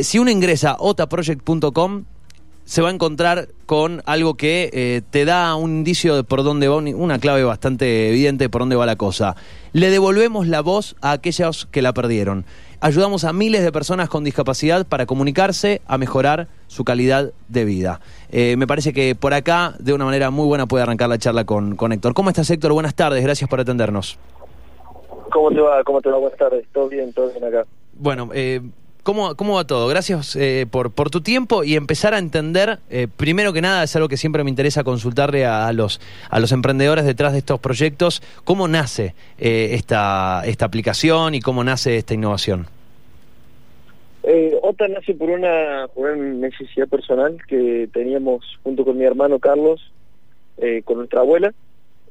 Si uno ingresa a otaproject.com, se va a encontrar con algo que eh, te da un indicio de por dónde va, un- una clave bastante evidente de por dónde va la cosa. Le devolvemos la voz a aquellos que la perdieron. Ayudamos a miles de personas con discapacidad para comunicarse, a mejorar su calidad de vida. Eh, me parece que por acá, de una manera muy buena, puede arrancar la charla con, con Héctor. ¿Cómo estás, Héctor? Buenas tardes, gracias por atendernos. ¿Cómo te va? ¿Cómo te va? Buenas tardes. ¿Todo bien? ¿Todo bien acá? Bueno, eh, ¿cómo, ¿cómo va todo? Gracias eh, por, por tu tiempo y empezar a entender, eh, primero que nada, es algo que siempre me interesa consultarle a, los, a los emprendedores detrás de estos proyectos, cómo nace eh, esta, esta aplicación y cómo nace esta innovación. Eh, OTA nace por una, por una necesidad personal que teníamos junto con mi hermano Carlos, eh, con nuestra abuela.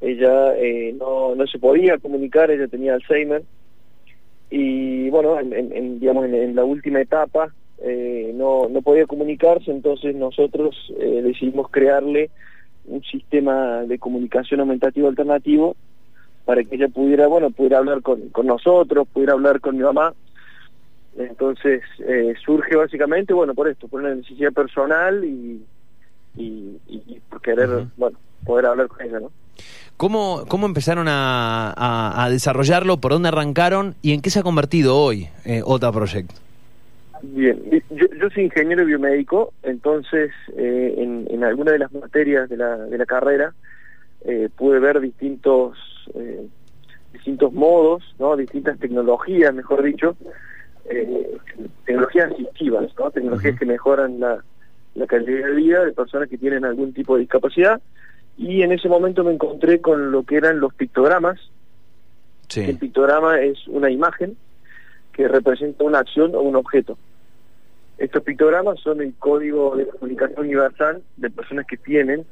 Ella no, no se podía comunicar, ella tenía Alzheimer. Y bueno, en, en- en, digamos, en, en la última etapa eh, no, no podía comunicarse, entonces nosotros eh, decidimos crearle un sistema de comunicación aumentativo alternativo para que ella pudiera, bueno, pudiera hablar con, con nosotros, pudiera hablar con mi mamá. Entonces eh, surge básicamente, bueno, por esto, por una necesidad personal y, y, por querer, bueno, poder hablar con ella, ¿no? ¿Cómo, cómo empezaron a, a- a desarrollarlo? ¿Por dónde arrancaron? ¿Y en qué se ha convertido hoy eh, OTA Project? Bien, yo, yo soy ingeniero biomédico, entonces eh, en, en alguna de las materias de la, de la carrera eh, pude ver distintos eh, distintos modos, no, distintas tecnologías, mejor dicho, eh, tecnologías asistivas, no, tecnologías que mejoran la, la calidad de vida de personas que tienen algún tipo de discapacidad. Y en ese momento me encontré con lo que eran los pictogramas, el pictograma es una imagen que representa una acción o un objeto. Estos pictogramas son el código de comunicación universal de personas que tienen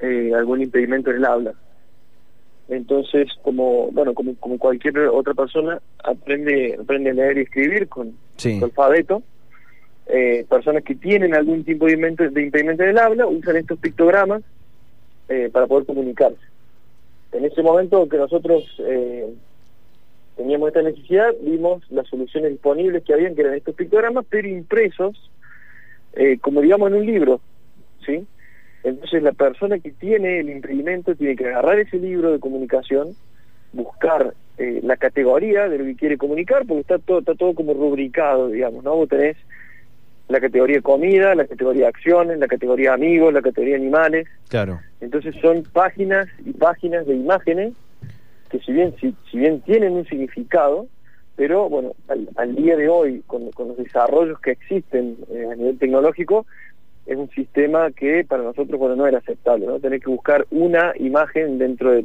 eh, algún impedimento en el habla. Entonces, como bueno, como, como cualquier otra persona, aprende, aprende a leer y escribir con Sí. alfabeto. Eh, personas que tienen algún tipo de impedimento, de impedimento en el habla usan estos pictogramas eh, para poder comunicarse. En ese momento que nosotros eh, teníamos esta necesidad, vimos las soluciones disponibles que habían, que eran estos pictogramas, pero impresos, eh, como digamos en un libro, ¿sí? Entonces la persona que tiene el impedimento tiene que agarrar ese libro de comunicación, buscar eh, la categoría de lo que quiere comunicar, porque está todo, está todo como rubricado, digamos, ¿no? Vos tenés la categoría comida, la categoría acciones, la categoría amigos, la categoría animales, Claro. entonces son páginas y páginas de imágenes que si bien si, si bien tienen un significado, pero bueno, al, al día de hoy, con, con los desarrollos que existen eh, a nivel tecnológico, es un sistema que para nosotros bueno no era aceptable, ¿no? Tener que buscar una imagen dentro de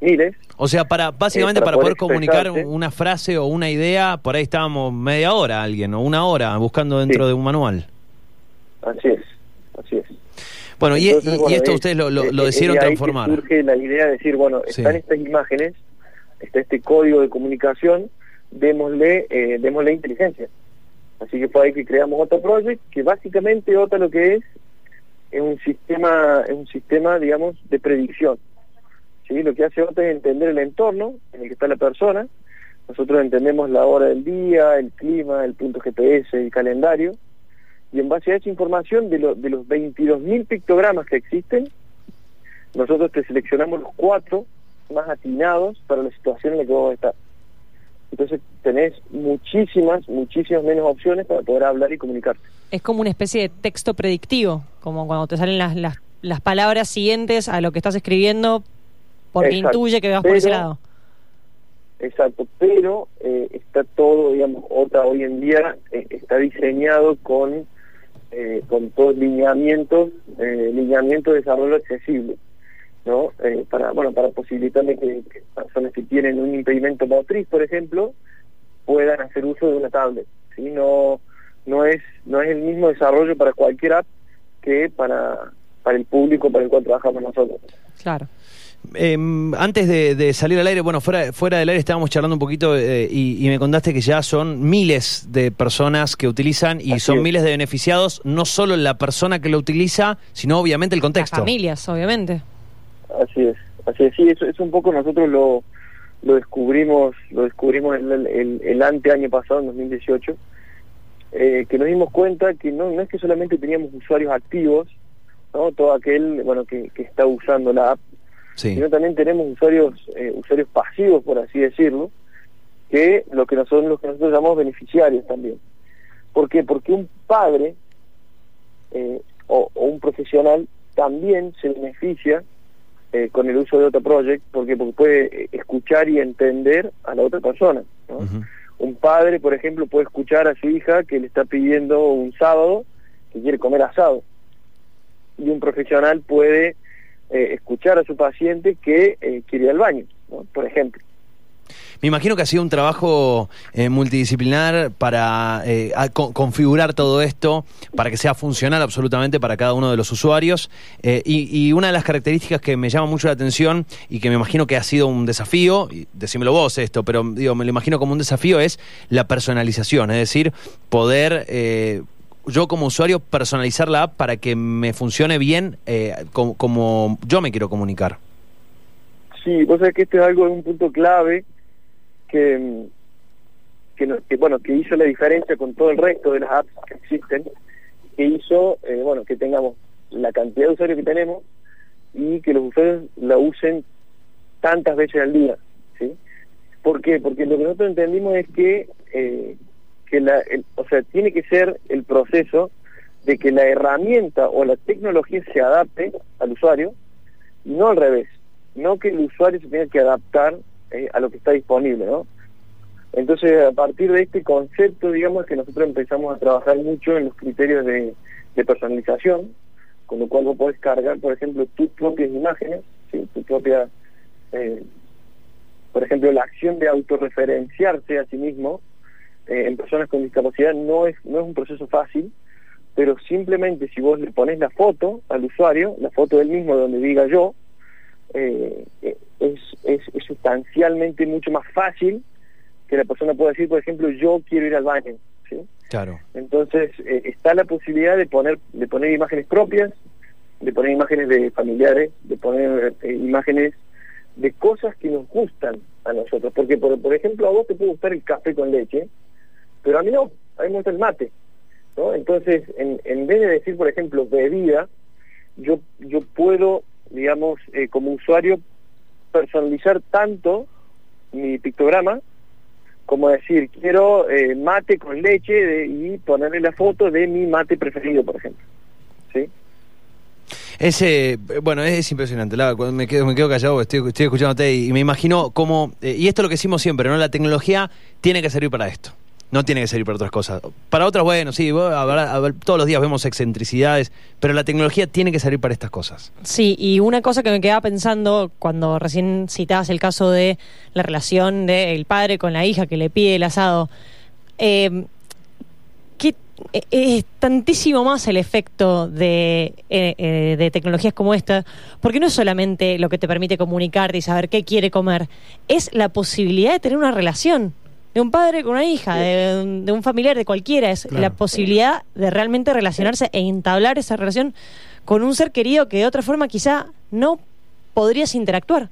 miles. O sea, para básicamente Eh, para para poder poder comunicar una frase o una idea, por ahí estábamos media hora alguien o una hora buscando dentro Sí. de un manual. Así es, así es. Bueno, y, Entonces, y- y bueno, esto es- ustedes lo, lo- es- lo decidieron transformar. surge la idea de decir, bueno, Sí. están estas imágenes, está este código de comunicación, démosle, eh, démosle inteligencia. Así que fue ahí que creamos otro project, que básicamente OTA lo que es es un sistema, es un sistema, digamos, de predicción. ¿Sí? Lo que hace es entender el entorno en el que está la persona. Nosotros entendemos la hora del día, el clima, el punto GPS, el calendario. Y en base a esa información, de, lo- de los 22.000 pictogramas que existen, nosotros te seleccionamos los cuatro más atinados para la situación en la que vos estás. Entonces tenés muchísimas, muchísimas menos opciones para poder hablar y comunicarte. Es como una especie de texto predictivo, como cuando te salen las palabras siguientes a lo que estás escribiendo, porque Exacto. intuye que vas por ese Pero- lado. Exacto, pero eh, está todo, digamos, OTA hoy en día eh, está diseñado con, eh, con todos lineamientos, eh, lineamientos de desarrollo accesible, ¿no? Eh, para, bueno, para posibilitarle que, que personas que tienen un impedimento motriz, por ejemplo, puedan hacer uso de una tablet, ¿sí? No, no es, no es el mismo desarrollo para cualquier app que para, para el público para el cual trabajamos nosotros. Claro. Eh, antes de, de salir al aire, bueno, fuera, fuera del aire estábamos charlando un poquito eh, y, y me contaste que ya son miles de personas que utilizan y Así son es. miles de beneficiados, no solo la persona que lo utiliza, sino obviamente el Las contexto. familias, obviamente. Así es, así es, sí, eso es un poco nosotros lo, lo descubrimos, lo descubrimos el, el, el ante año pasado, en 2018, eh, que nos dimos cuenta que no, no es que solamente teníamos usuarios activos, ¿no? todo aquel bueno que, que está usando la app, Sí. sino también tenemos usuarios eh, usuarios pasivos, por así decirlo, que lo que nosotros, los que nosotros llamamos beneficiarios también. ¿Por qué? Porque un padre eh, o, o un profesional también se beneficia eh, con el uso de otro project porque, porque puede escuchar y entender a la otra persona. Un padre, por ejemplo, puede escuchar a su hija que le está pidiendo un sábado que quiere comer asado. Y un profesional puede eh, escuchar a su paciente que eh, quiere ir al baño, por ejemplo. Me imagino que ha sido un trabajo eh, multidisciplinar para eh, configurar todo esto, para que sea funcional absolutamente para cada uno de los usuarios. Y, y una de las características que me llama mucho la atención y que me imagino que ha sido un desafío, y decímelo vos esto, pero digo, me lo imagino como un desafío, es la personalización, es decir, poder... yo como usuario personalizar la app para que me funcione bien eh, como, yo me quiero comunicar. Sí, vos sabés que este es algo, un punto clave que, que, que, bueno, que hizo la diferencia con todo el resto de las apps que existen, que hizo, eh, bueno, que tengamos la cantidad de usuarios que tenemos y que los usuarios la usen tantas veces al día, ¿sí? ¿Por qué? Porque lo que nosotros entendimos es que, eh, que la, el- o sea, tiene que ser el proceso de que la herramienta o la tecnología se adapte al usuario no al revés, no que el usuario se tenga que adaptar eh, a lo que está disponible, ¿no? Entonces, a partir de este concepto, digamos que nosotros empezamos a trabajar mucho en los criterios de, de personalización, con lo cual vos podés cargar, por ejemplo, tus propias imágenes, ¿sí? tu propia, eh, por ejemplo, la acción de autorreferenciarse a sí mismo eh, en personas con discapacidad no es, no es un proceso fácil, pero simplemente si vos le pones la foto al usuario, la foto del mismo donde diga yo, eh, eh, es, es, es sustancialmente mucho más fácil que la persona pueda decir, por ejemplo, yo quiero ir al baño. ¿sí? Claro. Entonces eh, está la posibilidad de poner de poner imágenes propias, de poner imágenes de familiares, de poner eh, imágenes de cosas que nos gustan a nosotros. Porque, por, por ejemplo, a vos te puede gustar el café con leche, pero a mí no, a mí me gusta el mate. ¿no? Entonces, en, en vez de decir, por ejemplo, bebida, yo, yo puedo, digamos, eh, como usuario, personalizar tanto mi pictograma como decir, quiero eh, mate con leche de- y ponerle la foto de mi mate preferido, por ejemplo. ¿Sí? Ese, bueno, es impresionante. La, me quedo, me quedo callado, estoy, estoy escuchándote y, y me imagino cómo, eh, y esto es lo que decimos siempre, ¿no? La tecnología tiene que servir para esto. No tiene que servir para otras cosas. Para otras, bueno, sí, habrá- habrá- todos los días vemos excentricidades, pero la tecnología tiene que servir para estas cosas. Sí, y una cosa que me quedaba pensando cuando recién citabas el caso de la relación del padre con la hija que le pide el asado, eh, eh, es tantísimo más el efecto de, eh, eh, de tecnologías como esta, porque no es solamente lo que te permite comunicarte y saber qué quiere comer, es la posibilidad de tener una relación de un padre con una hija, de, un- de un familiar, de cualquiera, es Claro. la posibilidad de realmente relacionarse e entablar esa relación con un ser querido que de otra forma quizá no podrías interactuar.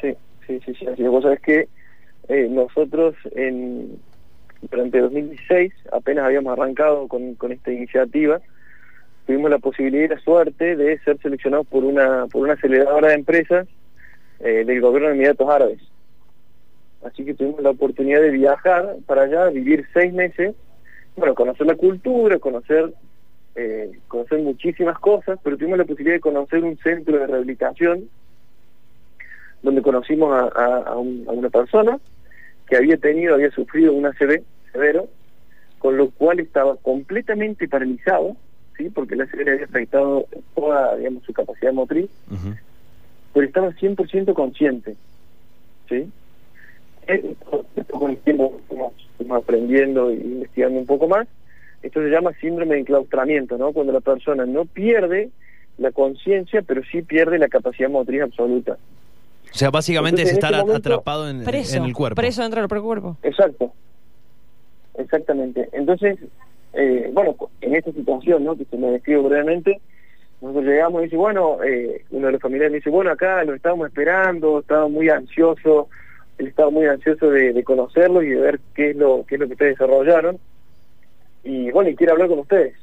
Sí, sí, sí, sí. Así es. Vos sabés que eh, nosotros en, durante 2016 apenas habíamos arrancado con, con esta iniciativa, tuvimos la posibilidad y la suerte de ser seleccionados por una, por una aceleradora de empresas eh, del gobierno de Emiratos Árabes. Así que tuvimos la oportunidad de viajar para allá, vivir seis meses, bueno, conocer la cultura, conocer eh, conocer muchísimas cosas, pero tuvimos la posibilidad de conocer un centro de rehabilitación donde conocimos a, a- a un- a una persona que había tenido, había sufrido un ACV severo, con lo cual estaba completamente paralizado, ¿sí? porque el ACV le había afectado toda digamos, su capacidad motriz, pero estaba 100% consciente. ¿sí? Con el tiempo aprendiendo e investigando un poco más. Esto se llama síndrome de enclaustramiento, ¿no? cuando la persona no pierde la conciencia, pero sí pierde la capacidad motriz absoluta. O sea, básicamente Entonces, es en estar este momento- atrapado en, Preso, en el cuerpo. preso dentro del propio cuerpo. Exacto, exactamente. Entonces, eh, bueno, en esta situación, ¿no? que se me describe brevemente, nosotros llegamos y dice, bueno, eh, uno de los familiares me dice, bueno, acá lo estábamos esperando, estaba muy ansioso, él estaba muy ansioso de, de conocerlo y de ver qué es lo qué es lo que ustedes desarrollaron. y bueno, y quiere hablar con ustedes.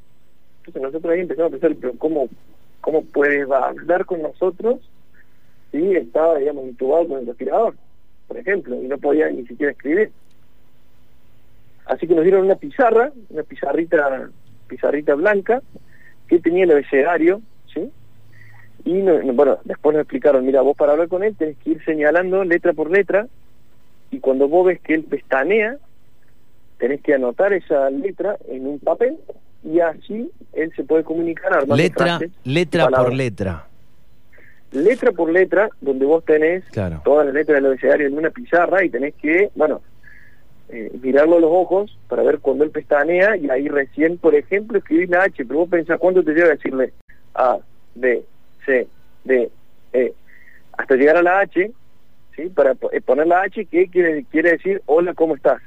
Entonces nosotros ahí empezamos a pensar, pero ¿cómo, cómo puede hablar con nosotros si estaba, digamos, intubado con el respirador, por ejemplo, y no podía ni siquiera escribir? Así que nos dieron una pizarra, una pizarrita, pizarrita blanca, que tenía el abecedario, ¿sí? Y bueno, después nos explicaron, mira, vos para hablar con él tenés que ir señalando letra por letra, y cuando vos ves que él pestanea, tenés que anotar esa letra en un papel y así él se puede comunicar armando letra letra por letra. Letra por letra donde vos tenés todas las letras del abecedario en una pizarra y tenés que bueno eh, mirarlo a los ojos para ver cuando él pestanea y ahí recién por ejemplo escribís la H pero vos pensás cuánto te lleva decirle A B C D E hasta llegar a la H ¿sí? para eh, poner la H que quiere, quiere decir hola cómo estás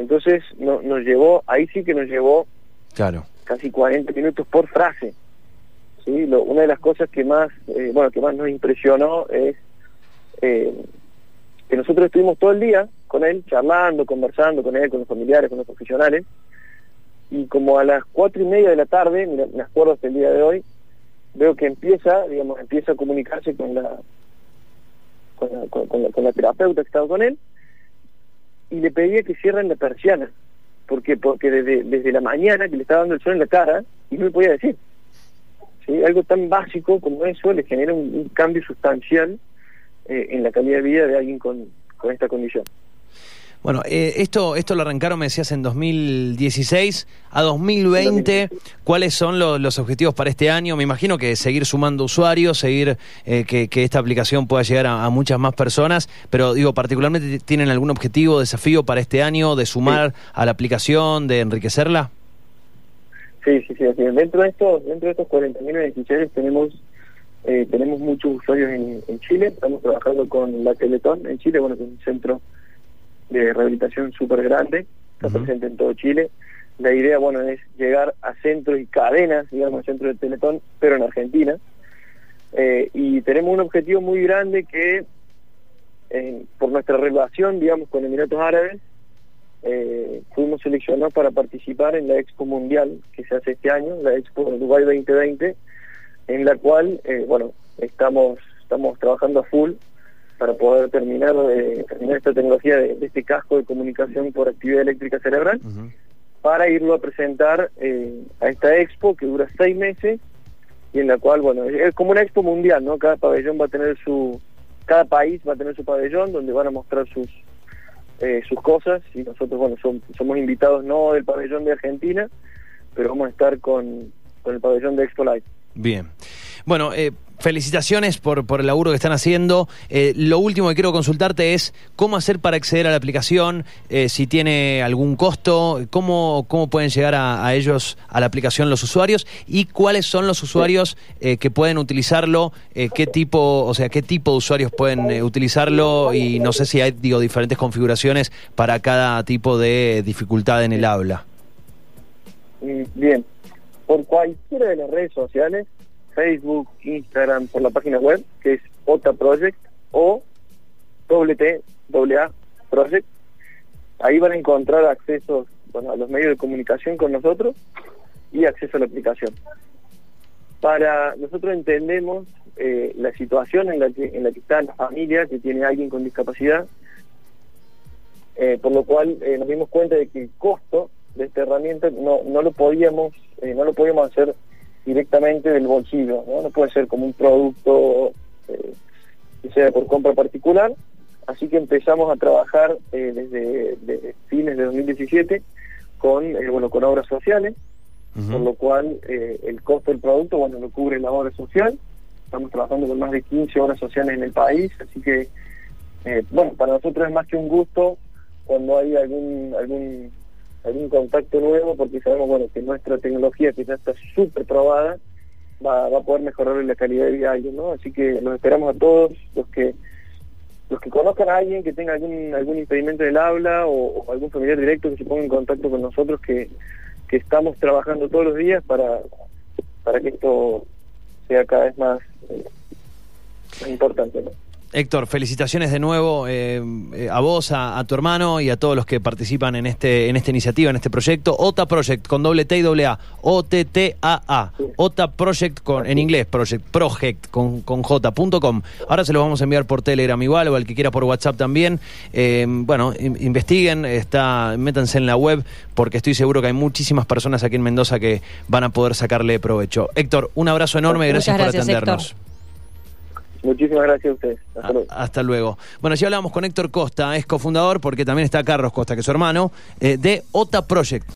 entonces no, nos llevó, ahí sí que nos llevó claro. casi 40 minutos por frase. ¿sí? Lo, una de las cosas que más, eh, bueno, que más nos impresionó es eh, que nosotros estuvimos todo el día con él, charlando, conversando con él, con los familiares, con los profesionales, y como a las cuatro y media de la tarde, me acuerdo hasta el día de hoy, veo que empieza, digamos, empieza a comunicarse con la con la, con, la, con la terapeuta que estaba con él, y le pedía que cierren la persiana. porque Porque desde, desde la mañana que le estaba dando el sol en la cara y no me podía decir. Algo tan básico como eso le genera un, cambio sustancial eh, en la calidad de vida de alguien con, con esta condición. Bueno, eh, esto, esto lo arrancaron, me decías, en 2016 a 2020. ¿Cuáles son los objetivos para este año? Me imagino que seguir sumando usuarios, seguir eh, que, esta aplicación pueda llegar a, muchas más personas, pero digo, particularmente, ¿tienen algún objetivo, desafío para este año de sumar a la aplicación, de enriquecerla? Sí, sí, sí. Dentro de estos, dentro de estos 40.000 beneficiarios tenemos eh, tenemos muchos usuarios en, en, Chile. Estamos trabajando con la Teletón en Chile, bueno, con un centro de rehabilitación súper grande, está presente en todo Chile. La idea, bueno, es llegar a centros y cadenas, digamos, centros de Teletón, pero en Argentina. Eh, y tenemos un objetivo muy grande que, eh, por nuestra relación, digamos, con Emiratos Árabes, eh, fuimos seleccionados para participar en la Expo Mundial que se hace este año, la Expo Dubai 2020, en la cual, bueno, estamos, estamos trabajando a full para poder terminar, eh, terminar esta tecnología de, este casco de comunicación por actividad eléctrica cerebral, para irlo a presentar eh, a esta expo que dura seis meses y en la cual, bueno, es como una expo mundial, ¿no? Cada pabellón va a tener su, cada país va a tener su pabellón donde van a mostrar sus eh, sus cosas y nosotros, bueno, somos invitados no del pabellón de Argentina, pero vamos a estar con, con el pabellón de Expo Live. Bien. Bueno, eh, felicitaciones por, por el laburo que están haciendo. Eh, lo último que quiero consultarte es cómo hacer para acceder a la aplicación, eh, si tiene algún costo, cómo, cómo pueden llegar a, ellos, a la aplicación los usuarios y cuáles son los usuarios que pueden utilizarlo, qué tipo, o sea, qué tipo de usuarios pueden utilizarlo y no sé si hay, digo, diferentes configuraciones para cada tipo de dificultad en el habla. Mm, bien, por cualquiera de las redes sociales Facebook, Instagram, por la página web, que es OTA Project o WTA Project. Ahí van a encontrar acceso a los medios de comunicación con nosotros y acceso a la aplicación. Para nosotros entendemos eh, la situación en la que en la que está la familia que tiene alguien con discapacidad, eh, por lo cual eh, nos dimos cuenta de que el costo de esta herramienta no, no lo podíamos no lo podíamos hacer directamente del bolsillo, ¿no? no puede ser como un producto eh, que sea por compra particular, así que empezamos a trabajar eh, desde, fines de 2017 con eh, bueno con obras sociales, por lo cual el costo del producto bueno lo cubre la obra social, estamos trabajando con más de 15 obras sociales en el país, así que bueno para nosotros es más que un gusto cuando hay algún algún algún contacto nuevo porque sabemos bueno que nuestra tecnología que ya está súper probada va, va a poder mejorar la calidad de vida a alguien, ¿no? Así que los esperamos a todos los que los que conozcan a alguien que tenga algún algún impedimento del habla o, algún familiar directo que se ponga en contacto con nosotros que, que estamos trabajando todos los días para para que esto sea cada vez más, eh, más importante, ¿no? Héctor, felicitaciones de nuevo eh, eh, a vos, a, a tu hermano y a todos los que participan en este en esta iniciativa, en este proyecto. OTA Project con doble T y doble A. O-T-T-A-A. OTA Project con, en inglés, Project, Project con, con J.com. Ahora se los vamos a enviar por Telegram igual o al que quiera por WhatsApp también. Eh, bueno, in- investiguen, está, métanse en la web porque estoy seguro que hay muchísimas personas aquí en Mendoza que van a poder sacarle provecho. Héctor, un abrazo enorme, Muchas gracias, gracias, por atendernos. Héctor. Muchísimas gracias a ustedes. Hasta Ah, luego. Hasta luego. Bueno, ya hablamos con Héctor Costa, es cofundador, porque también está Carlos Costa, que es su hermano, eh, de OTA Project.